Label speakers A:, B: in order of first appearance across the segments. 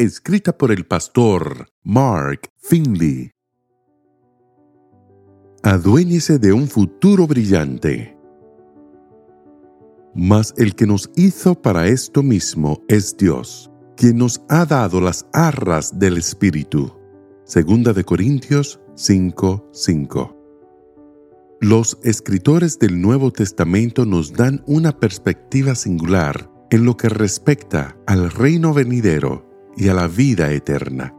A: escrita por el pastor Mark Finley. Aduéñese de un futuro brillante. Mas el que nos hizo para esto mismo es Dios, quien nos ha dado las arras del Espíritu. Segunda de Corintios 5:5. Los escritores del Nuevo Testamento nos dan una perspectiva singular en lo que respecta al reino venidero y a la vida eterna.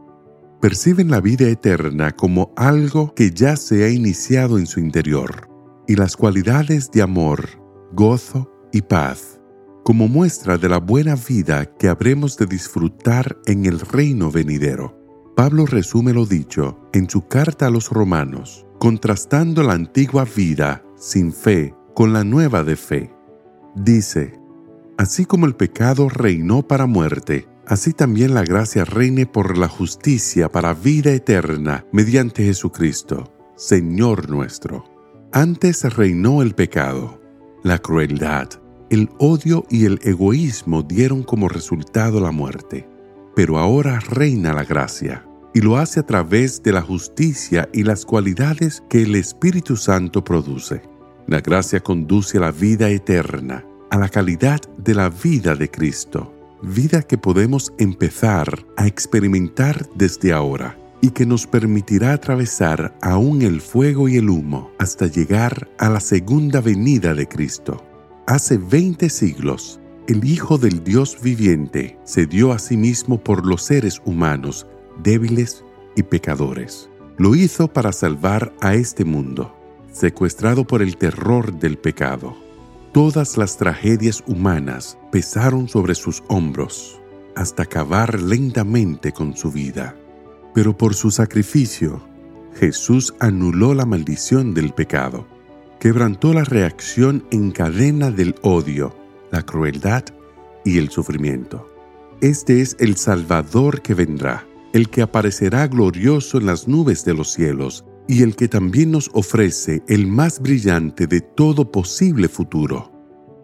A: Perciben la vida eterna como algo que ya se ha iniciado en su interior, y las cualidades de amor, gozo y paz, como muestra de la buena vida que habremos de disfrutar en el reino venidero. Pablo resume lo dicho en su carta a los romanos, contrastando la antigua vida sin fe con la nueva de fe. Dice, Así como el pecado reinó para muerte, así también la gracia reine por la justicia para vida eterna mediante Jesucristo, Señor nuestro. Antes reinó el pecado, la crueldad, el odio y el egoísmo dieron como resultado la muerte. Pero ahora reina la gracia, y lo hace a través de la justicia y las cualidades que el Espíritu Santo produce. La gracia conduce a la vida eterna, a la calidad de la vida de Cristo vida que podemos empezar a experimentar desde ahora y que nos permitirá atravesar aún el fuego y el humo hasta llegar a la segunda venida de Cristo. Hace 20 siglos, el Hijo del Dios viviente se dio a sí mismo por los seres humanos débiles y pecadores. Lo hizo para salvar a este mundo, secuestrado por el terror del pecado Todas las tragedias humanas pesaron sobre sus hombros hasta acabar lentamente con su vida. Pero por su sacrificio, Jesús anuló la maldición del pecado, quebrantó la reacción en cadena del odio, la crueldad y el sufrimiento. Este es el Salvador que vendrá, el que aparecerá glorioso en las nubes de los cielos y el que también nos ofrece el más brillante de todo posible futuro.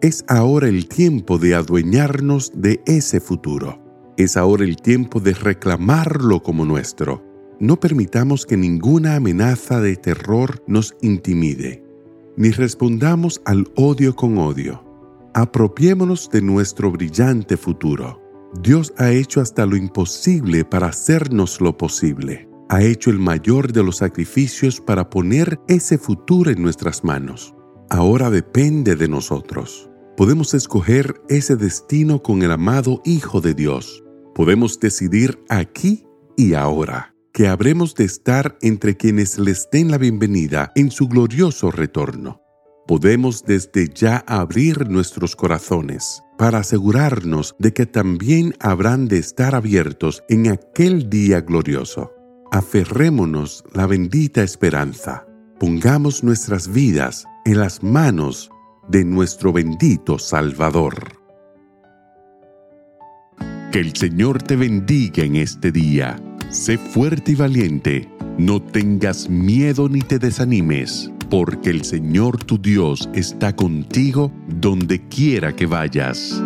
A: Es ahora el tiempo de adueñarnos de ese futuro. Es ahora el tiempo de reclamarlo como nuestro. No permitamos que ninguna amenaza de terror nos intimide, ni respondamos al odio con odio. Apropiémonos de nuestro brillante futuro. Dios ha hecho hasta lo imposible para hacernos lo posible ha hecho el mayor de los sacrificios para poner ese futuro en nuestras manos. Ahora depende de nosotros. Podemos escoger ese destino con el amado Hijo de Dios. Podemos decidir aquí y ahora que habremos de estar entre quienes les den la bienvenida en su glorioso retorno. Podemos desde ya abrir nuestros corazones para asegurarnos de que también habrán de estar abiertos en aquel día glorioso aferrémonos la bendita esperanza. Pongamos nuestras vidas en las manos de nuestro bendito Salvador. Que el Señor te bendiga en este día. Sé fuerte y valiente. No tengas miedo ni te desanimes, porque el Señor tu Dios está contigo donde quiera que vayas.